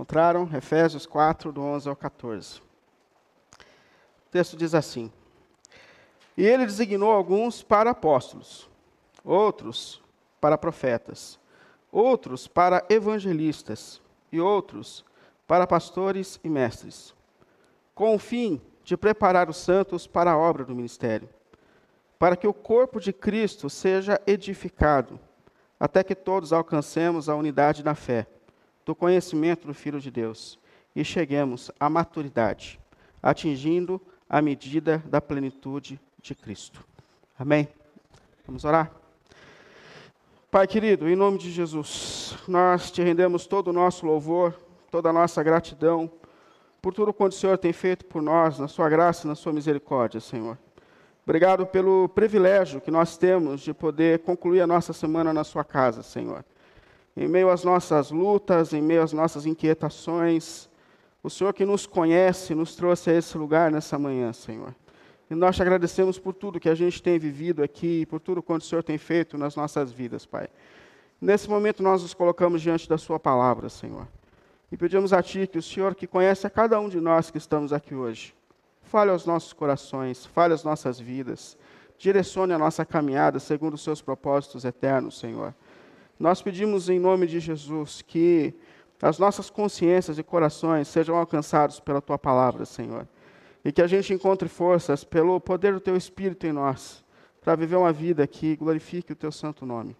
Encontraram? Efésios 4, do 11 ao 14. O texto diz assim: E ele designou alguns para apóstolos, outros para profetas, outros para evangelistas e outros para pastores e mestres, com o fim de preparar os santos para a obra do ministério, para que o corpo de Cristo seja edificado, até que todos alcancemos a unidade da fé, do conhecimento do Filho de Deus e cheguemos à maturidade, atingindo a medida da plenitude de Cristo. Amém? Vamos orar? Pai querido, em nome de Jesus, nós te rendemos todo o nosso louvor, toda a nossa gratidão por tudo quanto o Senhor tem feito por nós, na sua graça e na sua misericórdia, Senhor. Obrigado pelo privilégio que nós temos de poder concluir a nossa semana na sua casa, Senhor. Em meio às nossas lutas, em meio às nossas inquietações, o Senhor que nos conhece nos trouxe a esse lugar nessa manhã, Senhor. E nós te agradecemos por tudo que a gente tem vivido aqui, por tudo quanto o Senhor tem feito nas nossas vidas, Pai. Nesse momento nós nos colocamos diante da Sua palavra, Senhor. E pedimos a Ti que o Senhor, que conhece a cada um de nós que estamos aqui hoje, fale aos nossos corações, fale às nossas vidas, direcione a nossa caminhada segundo os Seus propósitos eternos, Senhor. Nós pedimos em nome de Jesus que as nossas consciências e corações sejam alcançados pela Tua palavra, Senhor e que a gente encontre forças pelo poder do Teu Espírito em nós, para viver uma vida que glorifique o Teu santo nome.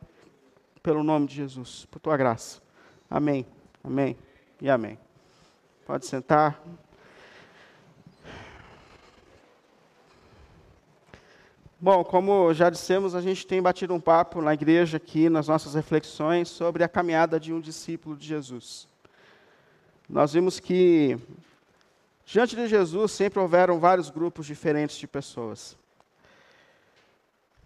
Pelo nome de Jesus, por Tua graça. Amém, amém e amém. Pode sentar. Bom, como já dissemos, a gente tem batido um papo na igreja aqui, nas nossas reflexões, sobre a caminhada de um discípulo de Jesus. Nós vimos que Diante de Jesus sempre houveram vários grupos diferentes de pessoas.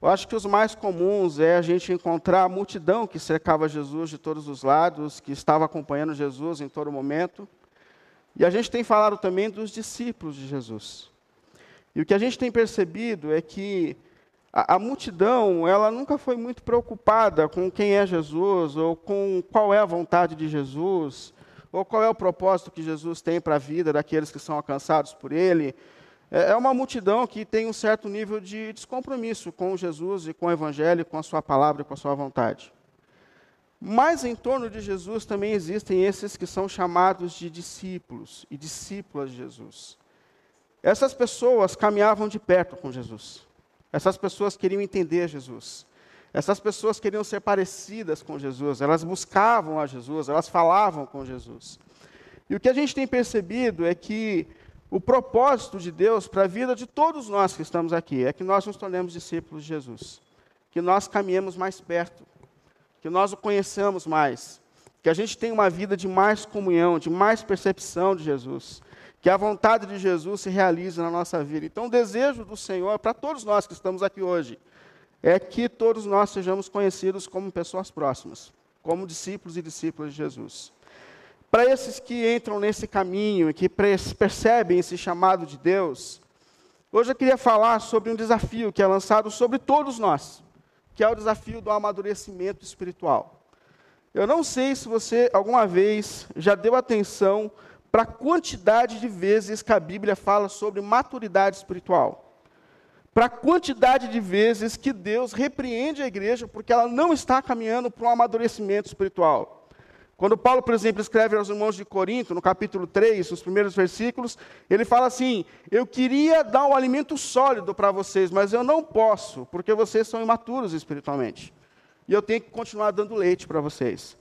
Eu acho que os mais comuns é a gente encontrar a multidão que cercava Jesus de todos os lados, que estava acompanhando Jesus em todo momento. E a gente tem falado também dos discípulos de Jesus. E o que a gente tem percebido é que a, a, multidão, ela nunca foi muito preocupada com quem é Jesus, ou com qual é a vontade de Jesus, ou qual é o propósito que Jesus tem para a vida daqueles que são alcançados por Ele. É, é uma multidão que tem um certo nível de descompromisso com Jesus e com o Evangelho, com a Sua palavra e com a Sua vontade. Mas em torno de Jesus também existem esses que são chamados de discípulos e discípulas de Jesus. Essas pessoas caminhavam de perto com Jesus. Essas pessoas queriam entender Jesus. Essas pessoas queriam ser parecidas com Jesus, elas buscavam a Jesus, elas falavam com Jesus. E o que a gente tem percebido é que o propósito de Deus para a vida de todos nós que estamos aqui é que nós nos tornemos discípulos de Jesus, que nós caminhemos mais perto, que nós o conheçamos mais, que a gente tenha uma vida de mais comunhão, de mais percepção de Jesus, que a vontade de Jesus se realize na nossa vida. Então, o desejo do Senhor para todos nós que estamos aqui hoje é que todos nós sejamos conhecidos como pessoas próximas, como discípulos e discípulas de Jesus. Para esses que entram nesse caminho e que percebem esse chamado de Deus, hoje eu queria falar sobre um desafio que é lançado sobre todos nós, que é o desafio do amadurecimento espiritual. Eu não sei se você alguma vez já deu atenção para a quantidade de vezes que a Bíblia fala sobre maturidade espiritual para a quantidade de vezes que Deus repreende a igreja porque ela não está caminhando para um amadurecimento espiritual. Quando Paulo, por exemplo, escreve aos irmãos de Corinto, no capítulo 3, nos primeiros versículos, ele fala assim: Eu queria dar um alimento sólido para vocês, mas eu não posso, porque vocês são imaturos espiritualmente. E eu tenho que continuar dando leite para vocês.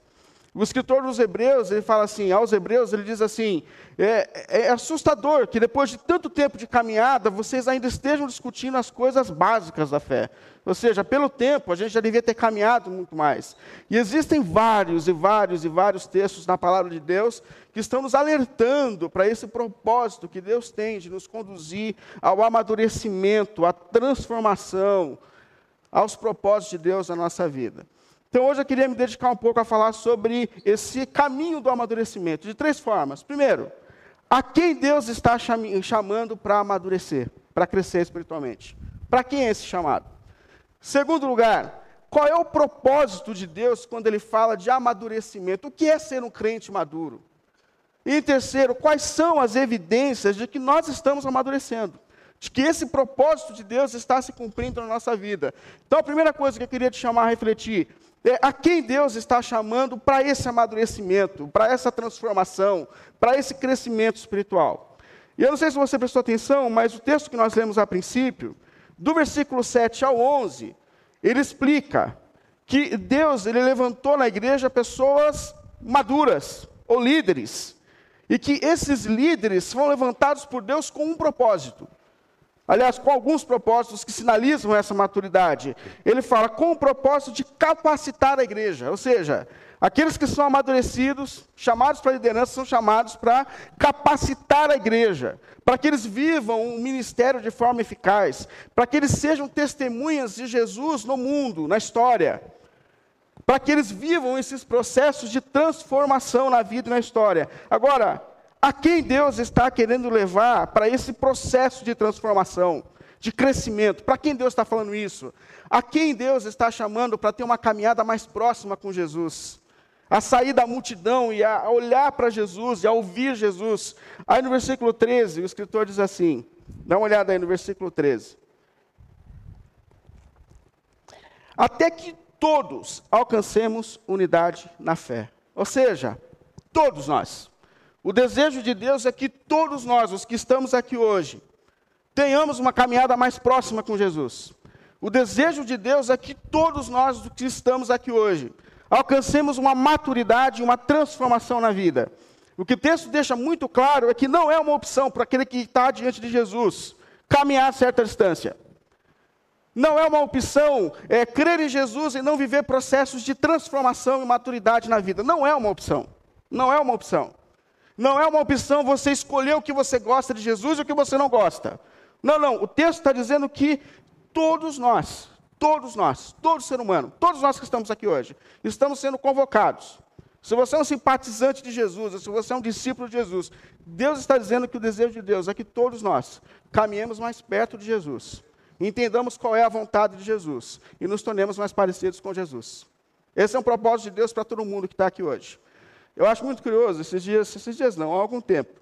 O escritor dos Hebreus, ele fala assim, aos Hebreus, ele diz assim: é, é, assustador que depois de tanto tempo de caminhada, vocês ainda estejam discutindo as coisas básicas da fé. Ou seja, pelo tempo, a gente já devia ter caminhado muito mais. E existem vários e vários e vários textos na palavra de Deus que estão nos alertando para esse propósito que Deus tem de nos conduzir ao amadurecimento, à transformação, aos propósitos de Deus na nossa vida. Então hoje eu queria me dedicar um pouco a falar sobre esse caminho do amadurecimento, de três formas. Primeiro, a quem Deus está chamando para amadurecer, para crescer espiritualmente? Para quem é esse chamado? Segundo lugar, qual é o propósito de Deus quando ele fala de amadurecimento? O que é ser um crente maduro? E terceiro, quais são as evidências de que nós estamos amadurecendo? De que esse propósito de Deus está se cumprindo na nossa vida. Então, a primeira coisa que eu queria te chamar a refletir é a quem Deus está chamando para esse amadurecimento, para essa transformação, para esse crescimento espiritual. E eu não sei se você prestou atenção, mas o texto que nós lemos a princípio, do versículo 7 ao 11, ele explica que Deus ele levantou na igreja pessoas maduras ou líderes, e que esses líderes foram levantados por Deus com um propósito. Aliás, com alguns propósitos que sinalizam essa maturidade. Ele fala com o propósito de capacitar a igreja, ou seja, aqueles que são amadurecidos, chamados para liderança, são chamados para capacitar a igreja, para que eles vivam um ministério de forma eficaz, para que eles sejam testemunhas de Jesus no mundo, na história para que eles vivam esses processos de transformação na vida e na história. Agora, a quem Deus está querendo levar para esse processo de transformação, de crescimento? Para quem Deus está falando isso? A quem Deus está chamando para ter uma caminhada mais próxima com Jesus? A sair da multidão e a olhar para Jesus e a ouvir Jesus. Aí no versículo 13, o escritor diz assim: dá uma olhada aí no versículo 13. Até que todos alcancemos unidade na fé. Ou seja, todos nós. O desejo de Deus é que todos nós, os que estamos aqui hoje, tenhamos uma caminhada mais próxima com Jesus. O desejo de Deus é que todos nós que estamos aqui hoje alcancemos uma maturidade, uma transformação na vida. O que o texto deixa muito claro é que não é uma opção para aquele que está diante de Jesus caminhar certa distância. Não é uma opção é, crer em Jesus e não viver processos de transformação e maturidade na vida. Não é uma opção. Não é uma opção. Não é uma opção você escolher o que você gosta de Jesus e o que você não gosta. Não, não. O texto está dizendo que todos nós, todos nós, todo ser humano, todos nós que estamos aqui hoje, estamos sendo convocados. Se você é um simpatizante de Jesus, se você é um discípulo de Jesus, Deus está dizendo que o desejo de Deus é que todos nós caminhemos mais perto de Jesus entendamos qual é a vontade de Jesus e nos tornemos mais parecidos com Jesus. Esse é um propósito de Deus para todo mundo que está aqui hoje. Eu acho muito curioso, esses dias, esses dias não, há algum tempo.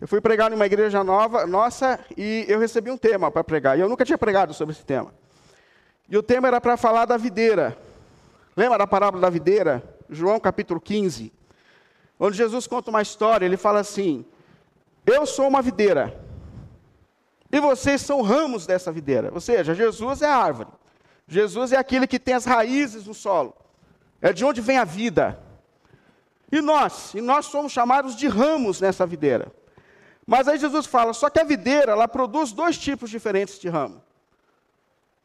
Eu fui pregar numa igreja nova, nossa, e eu recebi um tema para pregar. E eu nunca tinha pregado sobre esse tema. E o tema era para falar da videira. Lembra da parábola da videira? João capítulo 15. Onde Jesus conta uma história, ele fala assim: Eu sou uma videira, e vocês são ramos dessa videira. Ou seja, Jesus é a árvore. Jesus é aquele que tem as raízes no solo. É de onde vem a vida. E nós, e nós somos chamados de ramos nessa videira. Mas aí Jesus fala, só que a videira, ela produz dois tipos diferentes de ramo.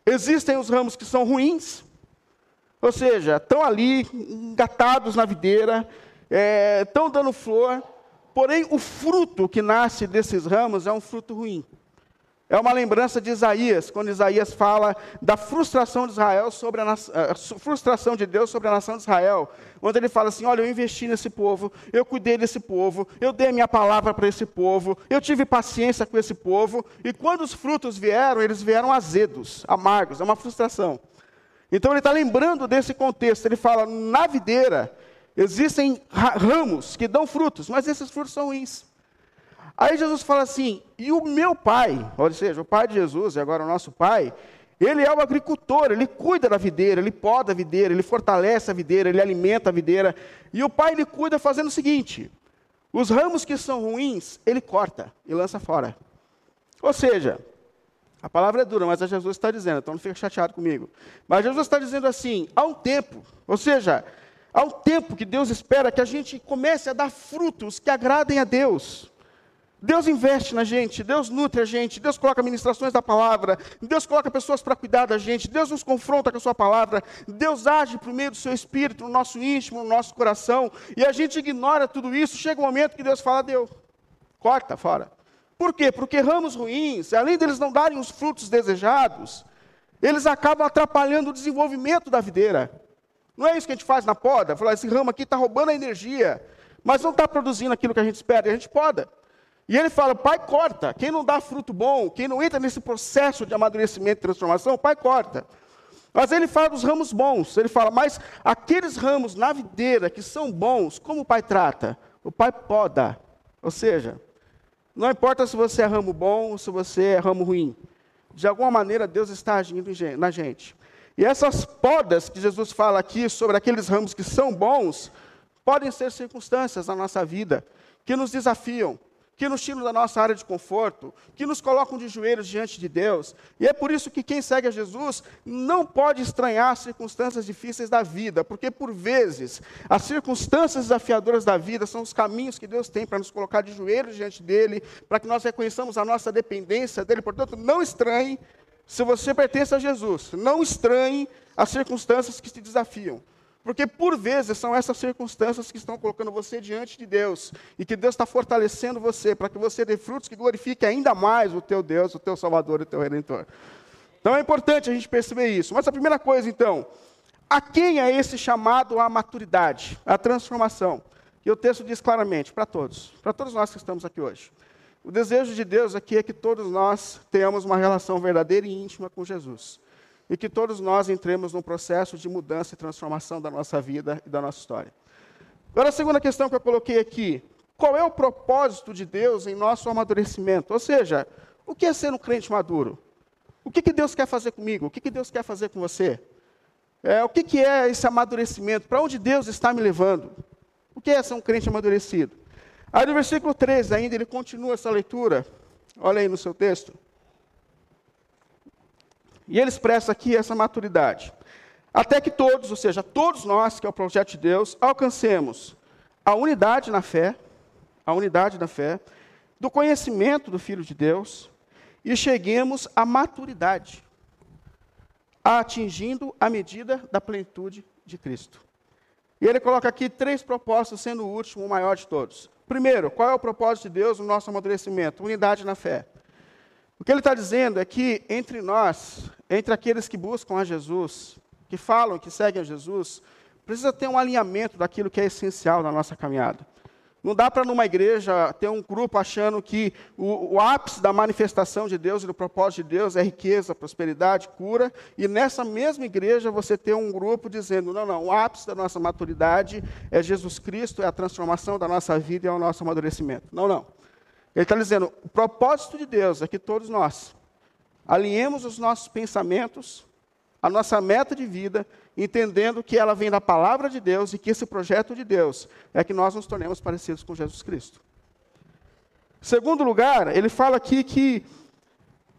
Existem os ramos que são ruins, ou seja, estão ali engatados na videira, estão é, dando flor, porém o fruto que nasce desses ramos é um fruto ruim. É uma lembrança de Isaías, quando Isaías fala da frustração de Israel sobre a, a eh, frustração de Deus sobre a nação de Israel, onde ele fala assim: "Olha, eu investi nesse povo, eu cuidei desse povo, eu dei a minha palavra para esse povo, eu tive paciência com esse povo, e quando os frutos vieram, eles vieram azedos, amargos, é uma frustração. Então ele está lembrando desse contexto. Ele fala: na videira existem ramos que dão frutos, mas esses frutos são ruins. Aí Jesus fala assim: e o meu pai, ou seja, o pai de Jesus e agora o nosso pai, ele é o agricultor, ele cuida da videira, ele poda a videira, ele fortalece a videira, ele alimenta a videira. E o pai ele cuida fazendo o seguinte: os ramos que são ruins, ele corta e lança fora. Ou seja, a palavra é dura, mas é Jesus está dizendo, então não fica chateado comigo. Mas Jesus está dizendo assim: há um tempo, ou seja, há um tempo que Deus espera que a gente comece a dar frutos que agradem a Deus. Deus investe na gente, Deus nutre a gente, Deus coloca ministrações da palavra, Deus coloca pessoas para cuidar da gente, Deus nos confronta com a sua palavra, Deus age por meio do seu espírito no nosso íntimo, no nosso coração, e a gente ignora tudo isso, chega um momento que Deus fala, Deus, corta fora. Por quê? Porque ramos ruins, além deles não darem os frutos desejados, eles acabam atrapalhando o desenvolvimento da videira. Não é isso que a gente faz na poda? Falar, esse ramo aqui está roubando a energia, mas não está produzindo aquilo que a gente espera, e a gente poda. E ele fala: pai corta. Quem não dá fruto bom, quem não entra nesse processo de amadurecimento e transformação, pai corta. Mas ele fala dos ramos bons. Ele fala: mas aqueles ramos na videira que são bons, como o pai trata? O pai poda. Ou seja, não importa se você é ramo bom ou se você é ramo ruim, de alguma maneira Deus está agindo na gente. E essas podas que Jesus fala aqui sobre aqueles ramos que são bons, podem ser circunstâncias na nossa vida que nos desafiam, que nos tiram da nossa área de conforto, que nos colocam de joelhos diante de Deus. E é por isso que quem segue a Jesus não pode estranhar as circunstâncias difíceis da vida, porque por vezes as circunstâncias desafiadoras da vida são os caminhos que Deus tem para nos colocar de joelhos diante dele, para que nós reconheçamos a nossa dependência dele. Portanto, não estranhe se você pertence a Jesus, não estranhe as circunstâncias que te desafiam. Porque por vezes são essas circunstâncias que estão colocando você diante de Deus e que Deus está fortalecendo você para que você dê frutos que glorifiquem ainda mais o teu Deus, o teu Salvador e o teu Redentor. Então é importante a gente perceber isso. Mas a primeira coisa, então, a quem é esse chamado à maturidade, à transformação? E o texto diz claramente, para todos, para todos nós que estamos aqui hoje. O desejo de Deus aqui é que todos nós tenhamos uma relação verdadeira e íntima com Jesus e que todos nós entremos num processo de mudança e transformação da nossa vida e da nossa história. Agora, a segunda questão que eu coloquei aqui: qual é o propósito de Deus em nosso amadurecimento? Ou seja, o que é ser um crente maduro? O que, que Deus quer fazer comigo? O que, que Deus quer fazer com você? É, o que, que é esse amadurecimento? Para onde Deus está me levando? O que é ser um crente amadurecido? Aí no versículo 13 ainda, ele continua essa leitura. Olha aí no seu texto. E ele expressa aqui essa maturidade. Até que todos, ou seja, todos nós, que é o projeto de Deus, alcancemos a unidade na fé, a unidade na fé, do conhecimento do Filho de Deus e cheguemos à maturidade, atingindo a medida da plenitude de Cristo. E ele coloca aqui três propósitos, sendo o último o maior de todos. Primeiro, qual é o propósito de Deus no nosso amadurecimento? Unidade na fé. O que ele está dizendo é que entre nós, entre aqueles que buscam a Jesus, que falam, que seguem a Jesus, precisa ter um alinhamento daquilo que é essencial na nossa caminhada. Não dá para numa igreja ter um grupo achando que o, o, ápice da manifestação de Deus e do propósito de Deus é riqueza, prosperidade, cura, e nessa mesma igreja você ter um grupo dizendo: não, não, o ápice da nossa maturidade é Jesus Cristo, é a transformação da nossa vida e é o nosso amadurecimento. Não, não. Ele está dizendo: o propósito de Deus é que todos nós alinhemos os nossos pensamentos, a nossa meta de vida, entendendo que ela vem da palavra de Deus e que esse projeto de Deus é que nós nos tornemos parecidos com Jesus Cristo. Segundo lugar, ele fala aqui que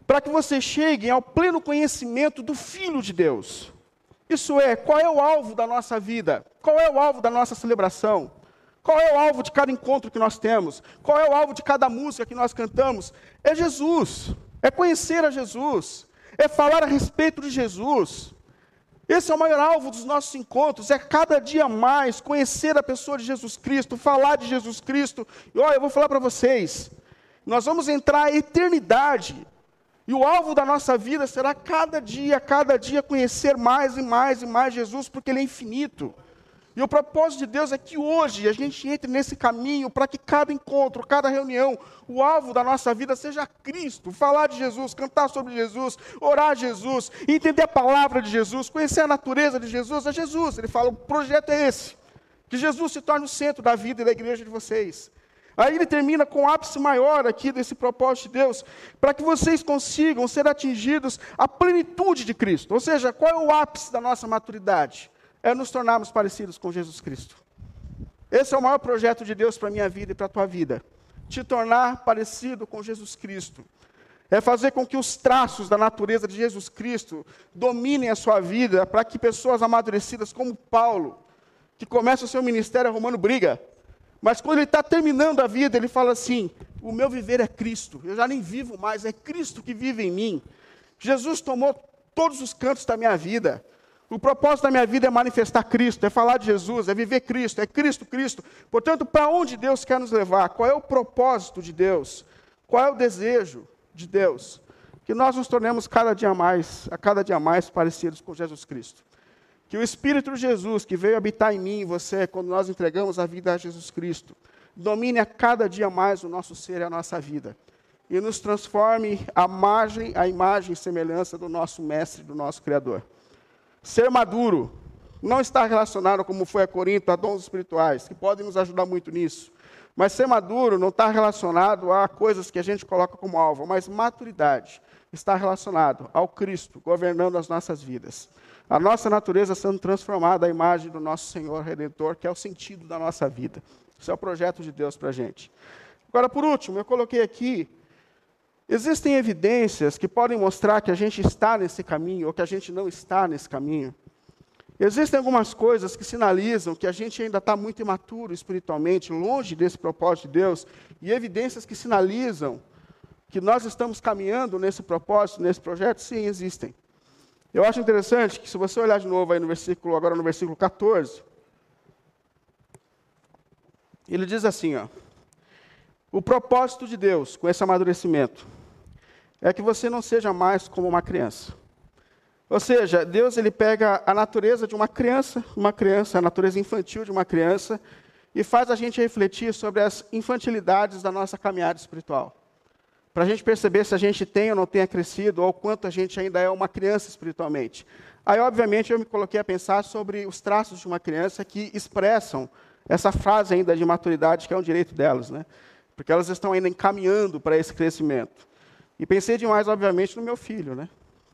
para que você chegue ao pleno conhecimento do Filho de Deus. Isso é, qual é o alvo da nossa vida? Qual é o alvo da nossa celebração? Qual é o alvo de cada encontro que nós temos? Qual é o alvo de cada música que nós cantamos? É Jesus. É conhecer a Jesus. É falar a respeito de Jesus. Esse é o maior alvo dos nossos encontros, é cada dia mais conhecer a pessoa de Jesus Cristo, falar de Jesus Cristo. E olha, eu vou falar para vocês, nós vamos entrar a eternidade, e o alvo da nossa vida será cada dia, cada dia conhecer mais e mais e mais Jesus, porque Ele é infinito. E o propósito de Deus é que hoje a gente entre nesse caminho para que cada encontro, cada reunião, o alvo da nossa vida seja Cristo, falar de Jesus, cantar sobre Jesus, orar a Jesus, entender a palavra de Jesus, conhecer a natureza de Jesus, é Jesus. Ele fala: o projeto é esse, que Jesus se torne o centro da vida e da igreja de vocês. Aí ele termina com o ápice maior aqui desse propósito de Deus, para que vocês consigam ser atingidos à plenitude de Cristo. Ou seja, qual é o ápice da nossa maturidade? É nos tornarmos parecidos com Jesus Cristo. Esse é o maior projeto de Deus para a minha vida e para a tua vida. Te tornar parecido com Jesus Cristo. É fazer com que os traços da natureza de Jesus Cristo dominem a sua vida, para que pessoas amadurecidas como Paulo, que começa o seu ministério arrumando briga, mas quando ele está terminando a vida, ele fala assim: O meu viver é Cristo, eu já nem vivo mais, é Cristo que vive em mim. Jesus tomou todos os cantos da minha vida. O propósito da minha vida é manifestar Cristo, é falar de Jesus, é viver Cristo, é Cristo, Cristo. Portanto, para onde Deus quer nos levar? Qual é o propósito de Deus? Qual é o desejo de Deus? Que nós nos tornemos cada dia mais, a cada dia mais parecidos com Jesus Cristo. Que o Espírito de Jesus, que veio habitar em mim e você, quando nós entregamos a vida a Jesus Cristo, domine a cada dia mais o nosso ser e a nossa vida. E nos transforme à margem, à imagem e semelhança do nosso Mestre, do nosso Criador. Ser maduro não está relacionado, como foi a Corinto, a dons espirituais, que podem nos ajudar muito nisso. Mas ser maduro não está relacionado a coisas que a gente coloca como alvo, mas maturidade está relacionado ao Cristo governando as nossas vidas. A nossa natureza sendo transformada à imagem do nosso Senhor Redentor, que é o sentido da nossa vida. Isso é o projeto de Deus para a gente. Agora, por último, eu coloquei aqui Existem evidências que podem mostrar que a gente está nesse caminho ou que a gente não está nesse caminho. Existem algumas coisas que sinalizam que a gente ainda está muito imaturo espiritualmente, longe desse propósito de Deus, e evidências que sinalizam que nós estamos caminhando nesse propósito, nesse projeto, sim, existem. Eu acho interessante que se você olhar de novo aí no versículo, agora no versículo 14, ele diz assim, ó: O propósito de Deus com esse amadurecimento é que você não seja mais como uma criança. Ou seja, Deus ele pega a natureza de uma criança, uma criança, a natureza infantil de uma criança, e faz a gente refletir sobre as infantilidades da nossa caminhada espiritual. Para a gente perceber se a gente tem ou não tenha crescido, ou quanto a gente ainda é uma criança espiritualmente. Aí, obviamente, eu me coloquei a pensar sobre os traços de uma criança que expressam essa fase ainda de maturidade, que é um direito delas, né? Porque elas estão ainda encaminhando para esse crescimento. E pensei demais, obviamente, no meu filho, né?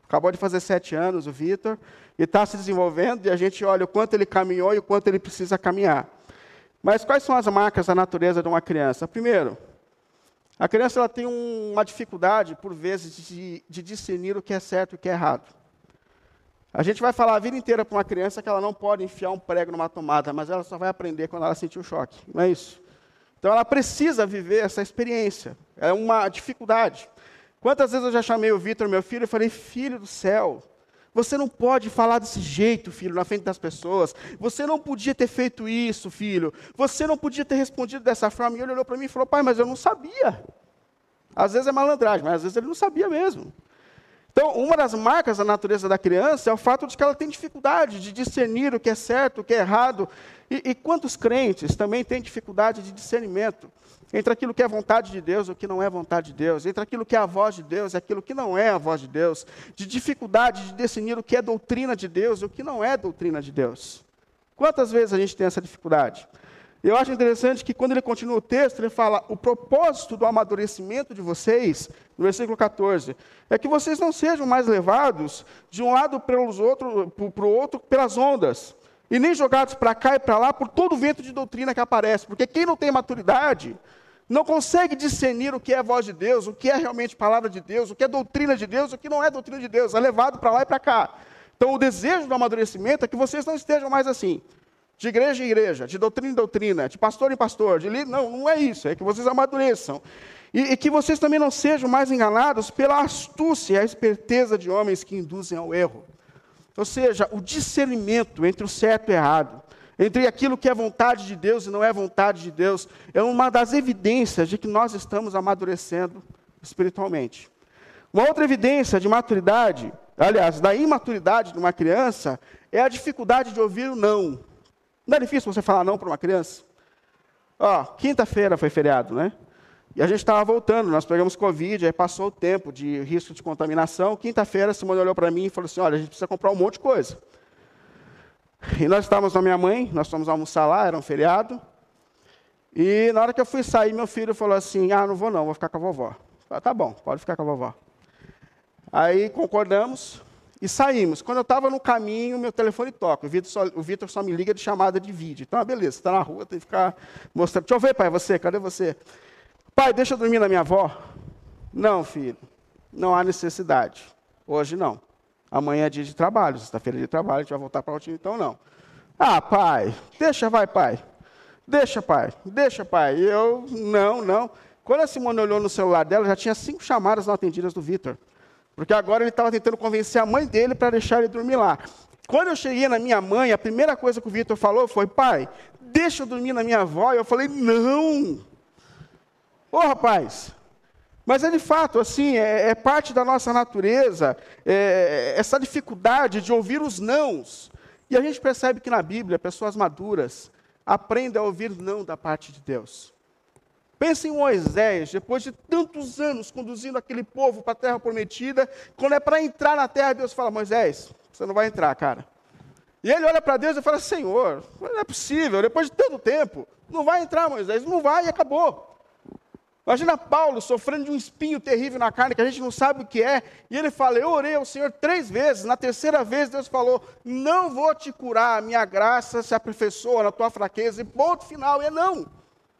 Acabou de fazer sete anos, o Vitor, e está se desenvolvendo, e a gente olha o quanto ele caminhou e o quanto ele precisa caminhar. Mas quais são as marcas da natureza de uma criança? Primeiro, a criança ela tem um, uma dificuldade, por vezes, de, de discernir o que é certo e o que é errado. A gente vai falar a vida inteira para uma criança que ela não pode enfiar um prego numa tomada, mas ela só vai aprender quando ela sentir o choque, não é isso? Então ela precisa viver essa experiência, é uma dificuldade. Quantas vezes eu já chamei o Vitor, meu filho, e falei: Filho do céu, você não pode falar desse jeito, filho, na frente das pessoas. Você não podia ter feito isso, filho. Você não podia ter respondido dessa forma. E ele olhou para mim e falou: Pai, mas eu não sabia. Às vezes é malandragem, mas às vezes ele não sabia mesmo. Então, uma das marcas da natureza da criança é o fato de que ela tem dificuldade de discernir o que é certo, o que é errado. E, e quantos crentes também têm dificuldade de discernimento? Entre aquilo que é vontade de Deus e o que não é vontade de Deus, entre aquilo que é a voz de Deus e aquilo que não é a voz de Deus, de dificuldade de definir o que é doutrina de Deus e o que não é doutrina de Deus. Quantas vezes a gente tem essa dificuldade? Eu acho interessante que quando ele continua o texto, ele fala: o propósito do amadurecimento de vocês, no versículo 14, é que vocês não sejam mais levados de um lado para o outro pelas ondas, e nem jogados para cá e para lá por todo o vento de doutrina que aparece, porque quem não tem maturidade não consegue discernir o que é a voz de Deus, o que é realmente palavra de Deus, o que é doutrina de Deus, o que não é doutrina de Deus, é levado para lá e para cá. Então, o desejo do amadurecimento é que vocês não estejam mais assim, de igreja em igreja, de doutrina em doutrina, de pastor em pastor, de líder. Não, não é isso, é que vocês amadureçam. E, e que vocês também não sejam mais enganados pela astúcia e a esperteza de homens que induzem ao erro. Ou seja, o discernimento entre o certo e o errado entre aquilo que é vontade de Deus e não é vontade de Deus, é uma das evidências de que nós estamos amadurecendo espiritualmente. Uma outra evidência de maturidade, aliás, da imaturidade de uma criança, é a dificuldade de ouvir o não. Não é difícil você falar não para uma criança? Ó, quinta-feira foi feriado, né? E a gente estava voltando, nós pegamos Covid, aí passou o tempo de risco de contaminação. Quinta-feira, Simone olhou para mim e falou assim: olha, a gente precisa comprar um monte de coisa. E nós estávamos com a minha mãe, nós fomos almoçar lá, era um feriado. E na hora que eu fui sair, meu filho falou assim: Ah, não vou não, vou ficar com a vovó. falei, tá bom, pode ficar com a vovó. Aí concordamos e saímos. Quando eu estava no caminho, meu telefone toca. O Vitor, só, o Vitor só me liga de chamada de vídeo. Então, ah, beleza, está na rua, tem que ficar mostrando. Deixa eu ver, pai, você, cadê você? Pai, deixa eu dormir na minha avó. Não, filho, não há necessidade. Hoje não. Amanhã é dia de trabalho, sexta-feira é de trabalho, a gente vai voltar para o time, então não. Ah, pai, deixa, vai, pai. Deixa, pai, deixa, pai. Eu, não, não. Quando a Simone olhou no celular dela, já tinha cinco chamadas não atendidas do Vitor. Porque agora ele estava tentando convencer a mãe dele para deixar ele dormir lá. Quando eu cheguei na minha mãe, a primeira coisa que o Vitor falou foi: pai, deixa eu dormir na minha avó. E eu falei: não. Ô rapaz, mas é de fato, assim, é, é parte da nossa natureza, é, essa dificuldade de ouvir os nãos. E a gente percebe que na Bíblia, pessoas maduras aprendem a ouvir não da parte de Deus. Pense em Moisés, depois de tantos anos conduzindo aquele povo para a terra prometida, quando é para entrar na terra, Deus fala: Moisés, você não vai entrar, cara. E ele olha para Deus e fala: Senhor, não é possível, depois de tanto tempo, não vai entrar Moisés, não vai e acabou. Imagina Paulo sofrendo de um espinho terrível na carne que a gente não sabe o que é, e ele fala: Eu orei ao Senhor três vezes, na terceira vez Deus falou: Não vou te curar, a minha graça se aperfeiçoa na tua fraqueza, e ponto final, e é não,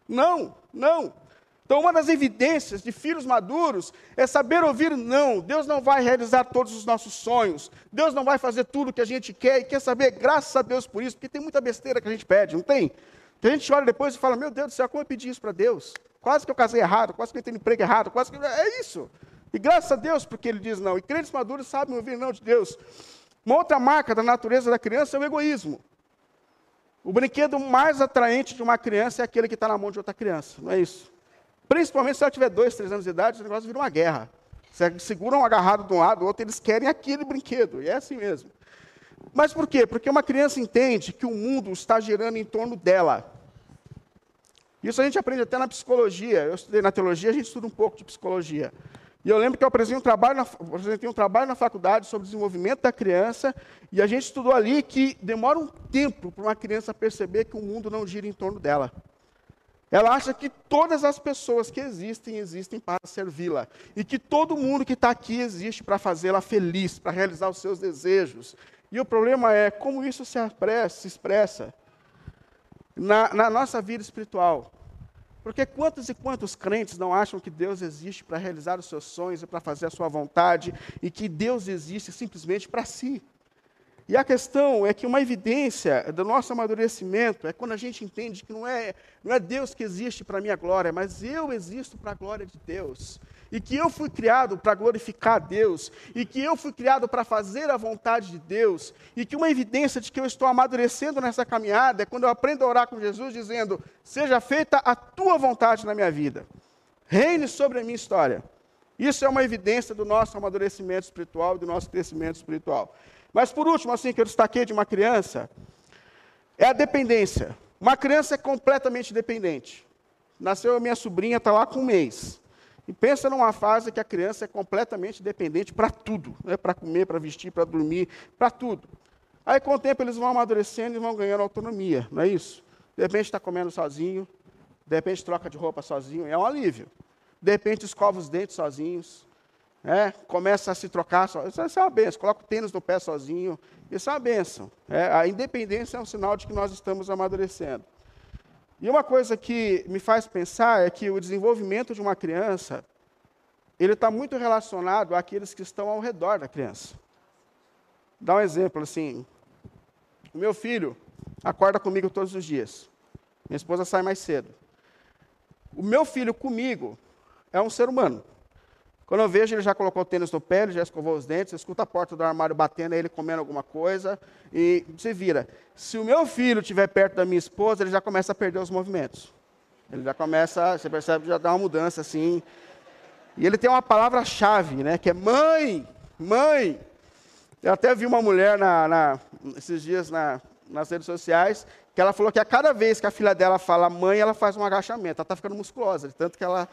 não, não. Então, uma das evidências de filhos maduros é saber ouvir não. Deus não vai realizar todos os nossos sonhos. Deus não vai fazer tudo o que a gente quer e quer saber, graças a Deus por isso, porque tem muita besteira que a gente pede, não tem? Que a gente olha depois e fala: Meu Deus do céu, como eu pedi isso para Deus? Quase que eu casei errado, quase que eu tenho emprego errado, quase que. É isso. E graças a Deus porque ele diz não. E crentes maduros sabem ouvir não de Deus. Uma outra marca da natureza da criança é o egoísmo. O brinquedo mais atraente de uma criança é aquele que está na mão de outra criança, não é isso? Principalmente se ela tiver dois, três anos de idade, o negócio vira uma guerra. Você segura um agarrado de um lado, do outro, eles querem aquele brinquedo. E é assim mesmo. Mas por quê? Porque uma criança entende que o mundo está girando em torno dela. Isso a gente aprende até na psicologia. Eu estudei na teologia, a gente estuda um pouco de psicologia. E eu lembro que eu apresentei um trabalho na, apresentei um trabalho na faculdade sobre desenvolvimento da criança, e a gente estudou ali que demora um tempo para uma criança perceber que o mundo não gira em torno dela. Ela acha que todas as pessoas que existem, existem para servi-la. E que todo mundo que está aqui existe para fazê-la feliz, para realizar os seus desejos. E o problema é como isso se expressa, na, na nossa vida espiritual. Porque quantos e quantos crentes não acham que Deus existe para realizar os seus sonhos e para fazer a sua vontade, e que Deus existe simplesmente para si? E a questão é que uma evidência do nosso amadurecimento é quando a gente entende que não é, não é Deus que existe para a minha glória, mas eu existo para a glória de Deus. E que eu fui criado para glorificar a Deus, e que eu fui criado para fazer a vontade de Deus, e que uma evidência de que eu estou amadurecendo nessa caminhada é quando eu aprendo a orar com Jesus, dizendo: Seja feita a tua vontade na minha vida, reine sobre a minha história. Isso é uma evidência do nosso amadurecimento espiritual do nosso crescimento espiritual. Mas por último, assim que eu destaquei de uma criança, é a dependência. Uma criança é completamente dependente. Nasceu a minha sobrinha, está lá com um mês. E pensa numa fase que a criança é completamente dependente para tudo, né? para comer, para vestir, para dormir, para tudo. Aí com o tempo eles vão amadurecendo e vão ganhando autonomia, não é isso? De repente está comendo sozinho, de repente troca de roupa sozinho, é um alívio. De repente escova os dentes sozinhos, é, começa a se trocar, isso é uma benção, coloca o tênis no pé sozinho, isso é uma benção. É, a independência é um sinal de que nós estamos amadurecendo. E uma coisa que me faz pensar é que o desenvolvimento de uma criança, ele está muito relacionado àqueles que estão ao redor da criança. Dá um exemplo, assim, o meu filho acorda comigo todos os dias, minha esposa sai mais cedo. O meu filho comigo é um ser humano. Quando eu vejo, ele já colocou o tênis no pé, ele já escovou os dentes, escuta a porta do armário batendo, ele comendo alguma coisa, e se vira. Se o meu filho estiver perto da minha esposa, ele já começa a perder os movimentos. Ele já começa, você percebe, já dá uma mudança assim. E ele tem uma palavra-chave, né, que é mãe, mãe. Eu até vi uma mulher na, na, esses dias na, nas redes sociais, que ela falou que a cada vez que a filha dela fala mãe, ela faz um agachamento. Ela está ficando musculosa, tanto que ela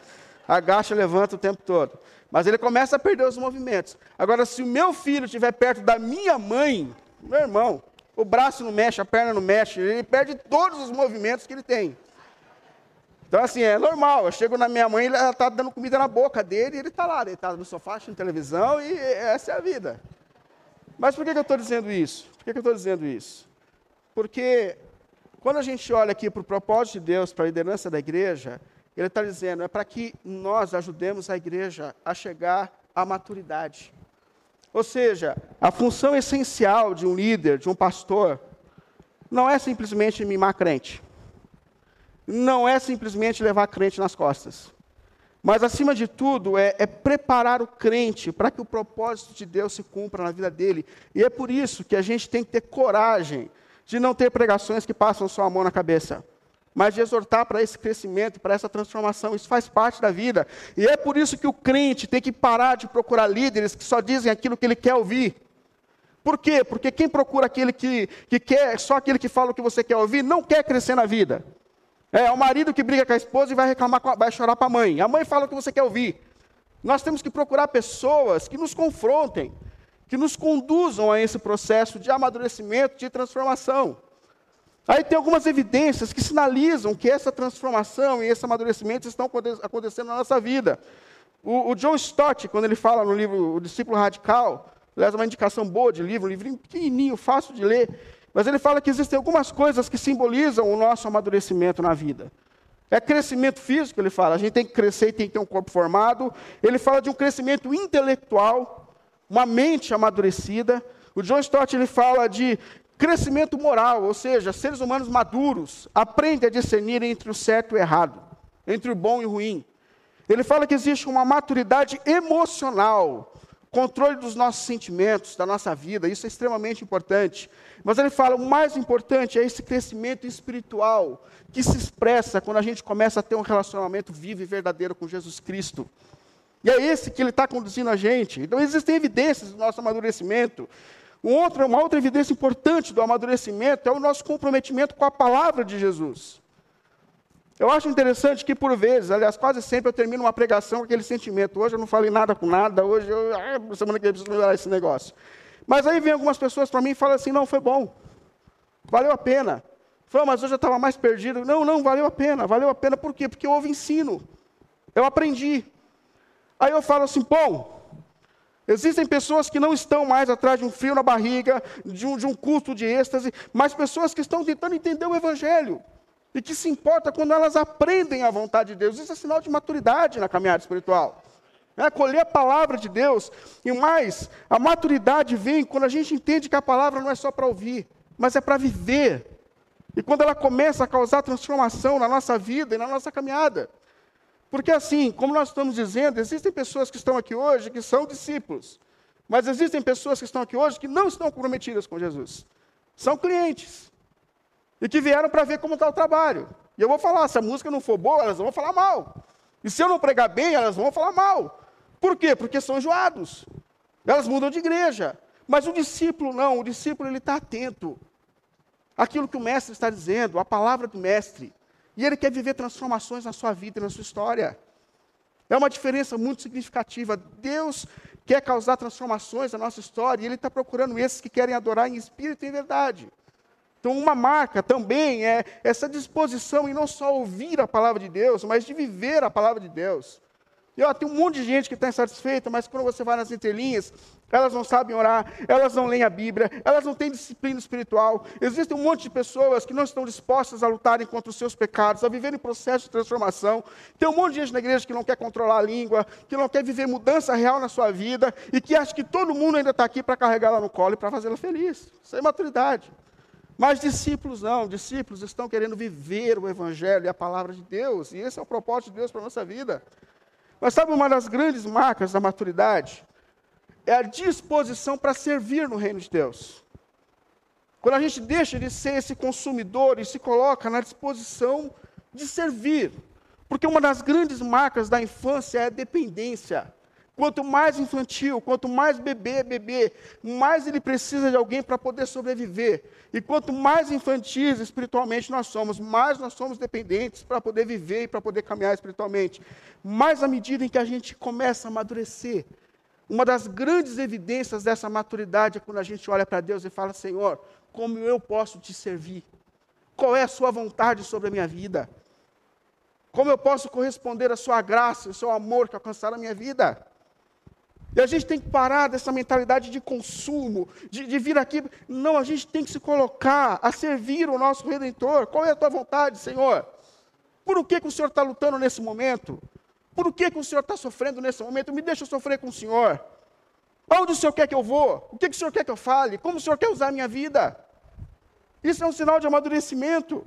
agacha, levanta o tempo todo. Mas ele começa a perder os movimentos. Agora, se o meu filho estiver perto da minha mãe, meu irmão, o braço não mexe, a perna não mexe, ele perde todos os movimentos que ele tem. Então, assim, é normal. Eu chego na minha mãe, ela está dando comida na boca dele, e ele está lá, deitado no sofá, assistindo televisão, e essa é a vida. Mas por que, que eu estou dizendo isso? Por que, que eu estou dizendo isso? Porque quando a gente olha aqui para o propósito de Deus, para a liderança da igreja, ele está dizendo, é para que nós ajudemos a igreja a chegar à maturidade. Ou seja, a função essencial de um líder, de um pastor, não é simplesmente mimar crente. Não é simplesmente levar crente nas costas. Mas, acima de tudo, é, é preparar o crente para que o propósito de Deus se cumpra na vida dele. E é por isso que a gente tem que ter coragem de não ter pregações que passam só a mão na cabeça mas de exortar para esse crescimento, para essa transformação. Isso faz parte da vida. E é por isso que o crente tem que parar de procurar líderes que só dizem aquilo que ele quer ouvir. Por quê? Porque quem procura aquele que, que quer, só aquele que fala o que você quer ouvir, não quer crescer na vida. É, o marido que briga com a esposa e vai reclamar, vai chorar para a mãe. A mãe fala o que você quer ouvir. Nós temos que procurar pessoas que nos confrontem, que nos conduzam a esse processo de amadurecimento, de transformação. Aí tem algumas evidências que sinalizam que essa transformação e esse amadurecimento estão acontecendo na nossa vida. O, o John Stott, quando ele fala no livro O Discípulo Radical, aliás, uma indicação boa de livro, um livrinho pequenininho, fácil de ler, mas ele fala que existem algumas coisas que simbolizam o nosso amadurecimento na vida. É crescimento físico, ele fala, a gente tem que crescer e tem que ter um corpo formado. Ele fala de um crescimento intelectual, uma mente amadurecida. O John Stott ele fala de crescimento moral, ou seja, seres humanos maduros aprendem a discernir entre o certo e o errado, entre o bom e o ruim. Ele fala que existe uma maturidade emocional, controle dos nossos sentimentos, da nossa vida, isso é extremamente importante. Mas ele fala, o mais importante é esse crescimento espiritual, que se expressa quando a gente começa a ter um relacionamento vivo e verdadeiro com Jesus Cristo. E é esse que ele está conduzindo a gente. Então, existem evidências do nosso amadurecimento. Outro, uma outra evidência importante do amadurecimento é o nosso comprometimento com a palavra de Jesus. Eu acho interessante que, por vezes, aliás, quase sempre eu termino uma pregação com aquele sentimento. Hoje eu não falei nada com nada, hoje eu, ah, semana que vem eu preciso melhorar esse negócio. Mas aí vem algumas pessoas para mim e falam assim: não, foi bom, valeu a pena. Falou, mas hoje eu estava mais perdido. Não, não, valeu a pena, valeu a pena, por quê? Porque houve ensino, eu aprendi. Aí eu falo assim: bom, Existem pessoas que não estão mais atrás de um frio na barriga, de um, de um culto de êxtase, mas pessoas que estão tentando entender o Evangelho e que se importa quando elas aprendem a vontade de Deus. Isso é sinal de maturidade na caminhada espiritual. É acolher a palavra de Deus. E mais, a maturidade vem quando a gente entende que a palavra não é só para ouvir, mas é para viver. E quando ela começa a causar transformação na nossa vida e na nossa caminhada. Porque assim, como nós estamos dizendo, existem pessoas que estão aqui hoje que são discípulos. Mas existem pessoas que estão aqui hoje que não estão comprometidas com Jesus. São clientes e que vieram para ver como está o trabalho. E eu vou falar, se a música não for boa, elas vão falar mal. E se eu não pregar bem, elas vão falar mal. Por quê? Porque são enjoados. Elas mudam de igreja. Mas o discípulo não, o discípulo ele está atento àquilo que o mestre está dizendo, a palavra do mestre. E ele quer viver transformações na sua vida e na sua história. É uma diferença muito significativa. Deus quer causar transformações na nossa história e Ele está procurando esses que querem adorar em espírito e em verdade. Então, uma marca também é essa disposição em não só ouvir a palavra de Deus, mas de viver a palavra de Deus. E ó, tem um monte de gente que está insatisfeita, mas quando você vai nas entrelinhas, elas não sabem orar, elas não leem a Bíblia, elas não têm disciplina espiritual. Existem um monte de pessoas que não estão dispostas a lutarem contra os seus pecados, a viverem processo de transformação. Tem um monte de gente na igreja que não quer controlar a língua, que não quer viver mudança real na sua vida e que acha que todo mundo ainda está aqui para carregá-la no colo e para fazê-la feliz. Isso é maturidade. Mas discípulos não, discípulos estão querendo viver o Evangelho e a palavra de Deus, e esse é o propósito de Deus para a nossa vida. Mas sabe uma das grandes marcas da maturidade? É a disposição para servir no reino de Deus. Quando a gente deixa de ser esse consumidor e se coloca na disposição de servir. Porque uma das grandes marcas da infância é a dependência. Quanto mais infantil, quanto mais bebê, bebê, mais ele precisa de alguém para poder sobreviver. E quanto mais infantis espiritualmente nós somos, mais nós somos dependentes para poder viver e para poder caminhar espiritualmente. Mais à medida em que a gente começa a amadurecer. Uma das grandes evidências dessa maturidade é quando a gente olha para Deus e fala: Senhor, como eu posso te servir? Qual é a Sua vontade sobre a minha vida? Como eu posso corresponder à Sua graça, ao Seu amor que alcançaram a minha vida? E a gente tem que parar dessa mentalidade de consumo, de, de, vir aqui. Não, a gente tem que se colocar a servir o nosso Redentor. Qual é a tua vontade, Senhor? Por que, que o Senhor está lutando nesse momento? Por que, que o Senhor está sofrendo nesse momento? Me deixa sofrer com o Senhor. Aonde o Senhor quer que eu vou? O que, que o Senhor quer que eu fale? Como o Senhor quer usar a minha vida? Isso é um sinal de amadurecimento.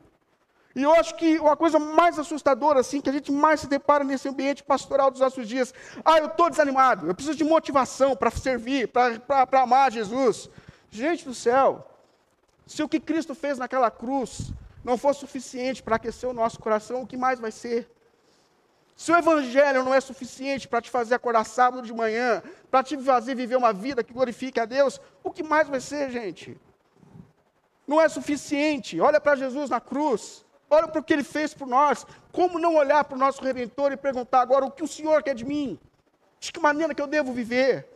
E eu acho que uma coisa mais assustadora, assim, que a gente mais se depara nesse ambiente pastoral dos nossos dias. Ah, eu estou desanimado, eu preciso de motivação para servir, para amar Jesus. Gente do céu, se o que Cristo fez naquela cruz não for suficiente para aquecer o nosso coração, o que mais vai ser? Se o Evangelho não é suficiente para te fazer acordar sábado de manhã, para te fazer viver uma vida que glorifique a Deus, o que mais vai ser, gente? Não é suficiente. Olha para Jesus na cruz. Olha para o que ele fez por nós. Como não olhar para o nosso Redentor e perguntar agora o que o Senhor quer de mim? De que maneira que eu devo viver?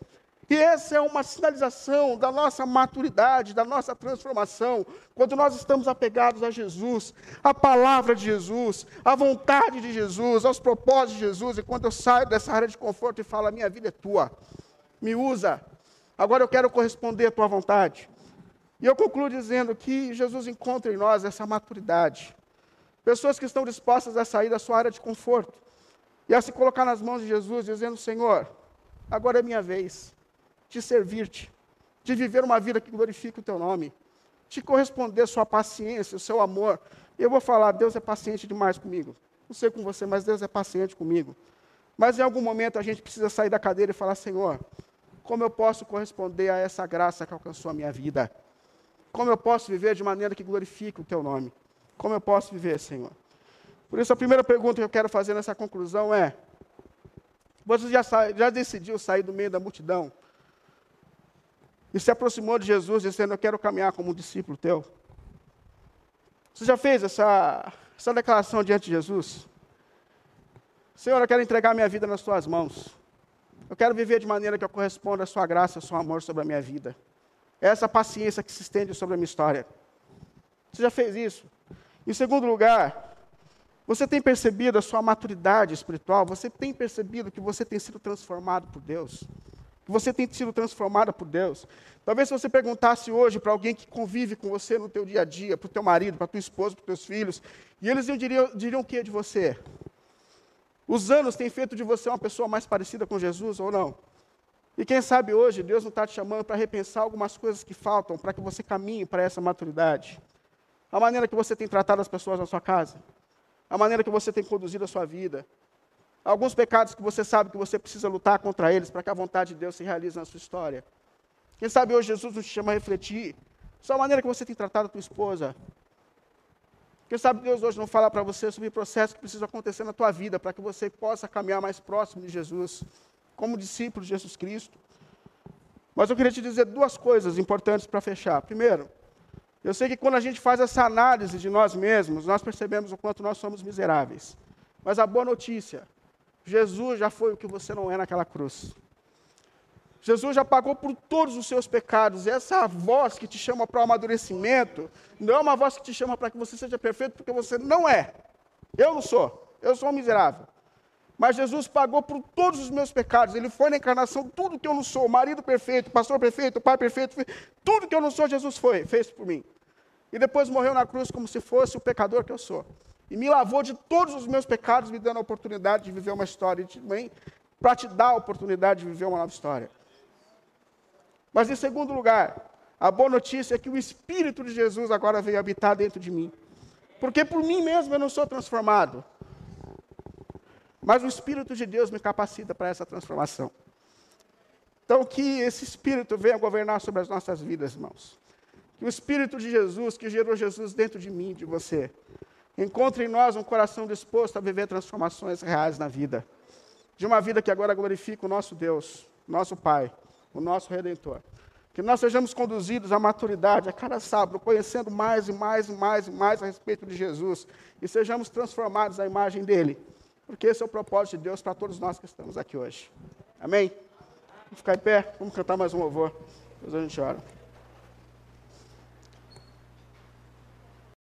E essa é uma sinalização da nossa maturidade, da nossa transformação, quando nós estamos apegados a Jesus, à palavra de Jesus, à vontade de Jesus, aos propósitos de Jesus, e quando eu saio dessa área de conforto e falo, a minha vida é tua, me usa, agora eu quero corresponder à tua vontade. E eu concluo dizendo que Jesus encontra em nós essa maturidade. Pessoas que estão dispostas a sair da sua área de conforto e a se colocar nas mãos de Jesus, dizendo: Senhor, agora é minha vez de servir-te, de viver uma vida que glorifique o teu nome, de corresponder sua paciência, o seu amor. Eu vou falar: Deus é paciente demais comigo. Não sei com você, mas Deus é paciente comigo. Mas em algum momento a gente precisa sair da cadeira e falar: Senhor, como eu posso corresponder a essa graça que alcançou a minha vida? Como eu posso viver de maneira que glorifique o teu nome? Como eu posso viver, Senhor? Por isso, a primeira pergunta que eu quero fazer nessa conclusão é: você já, já decidiu sair do meio da multidão e se aproximou de Jesus, dizendo: Eu quero caminhar como um discípulo teu? Você já fez essa, essa declaração diante de Jesus? Senhor, eu quero entregar minha vida nas tuas mãos. Eu quero viver de maneira que eu corresponda à sua graça, ao seu amor sobre a minha vida. É essa paciência que se estende sobre a minha história. Você já fez isso? Em segundo lugar, você tem percebido a sua maturidade espiritual? Você tem percebido que você tem sido transformado por Deus? Que você tem sido transformada por Deus? Talvez se você perguntasse hoje para alguém que convive com você no teu dia a dia, para o teu marido, para tua esposa, para os teus filhos, e eles diriam, diriam o que de você? Os anos têm feito de você uma pessoa mais parecida com Jesus ou não? E quem sabe hoje Deus não está te chamando para repensar algumas coisas que faltam para que você caminhe para essa maturidade. A maneira que você tem tratado as pessoas na sua casa, a maneira que você tem conduzido a sua vida, alguns pecados que você sabe que você precisa lutar contra eles para que a vontade de Deus se realize na sua história. Quem sabe hoje Jesus nos chama a refletir sobre a maneira que você tem tratado a tua esposa. Quem sabe Deus hoje não fala para você sobre processos que precisam acontecer na tua vida para que você possa caminhar mais próximo de Jesus como discípulo de Jesus Cristo. Mas eu queria te dizer duas coisas importantes para fechar. Primeiro, eu sei que quando a gente faz essa análise de nós mesmos, nós percebemos o quanto nós somos miseráveis. Mas a boa notícia, Jesus já foi o que você não é naquela cruz. Jesus já pagou por todos os seus pecados. E essa voz que te chama para o amadurecimento, não é uma voz que te chama para que você seja perfeito, porque você não é. Eu não sou. Eu sou um miserável. Mas Jesus pagou por todos os meus pecados. Ele foi na encarnação, tudo que eu não sou, marido perfeito, pastor perfeito, pai perfeito, tudo que eu não sou, Jesus foi, fez por mim. E depois morreu na cruz como se fosse o pecador que eu sou. E me lavou de todos os meus pecados, me dando a oportunidade de viver uma história. E também para te dar a oportunidade de viver uma nova história. Mas em segundo lugar, a boa notícia é que o Espírito de Jesus agora veio habitar dentro de mim. Porque por mim mesmo eu não sou transformado. Mas o Espírito de Deus me capacita para essa transformação. Então, que esse Espírito venha governar sobre as nossas vidas, irmãos. Que o Espírito de Jesus, que gerou Jesus dentro de mim, de você, encontre em nós um coração disposto a viver transformações reais na vida. De uma vida que agora glorifica o nosso Deus, nosso Pai, o nosso Redentor. Que nós sejamos conduzidos à maturidade a cada sábado, conhecendo mais e mais e mais e mais a respeito de Jesus. E sejamos transformados à imagem dele porque esse é o propósito de Deus para todos nós que estamos aqui hoje. Amém? Vamos ficar em pé, vamos cantar mais um louvor, depois a gente ora.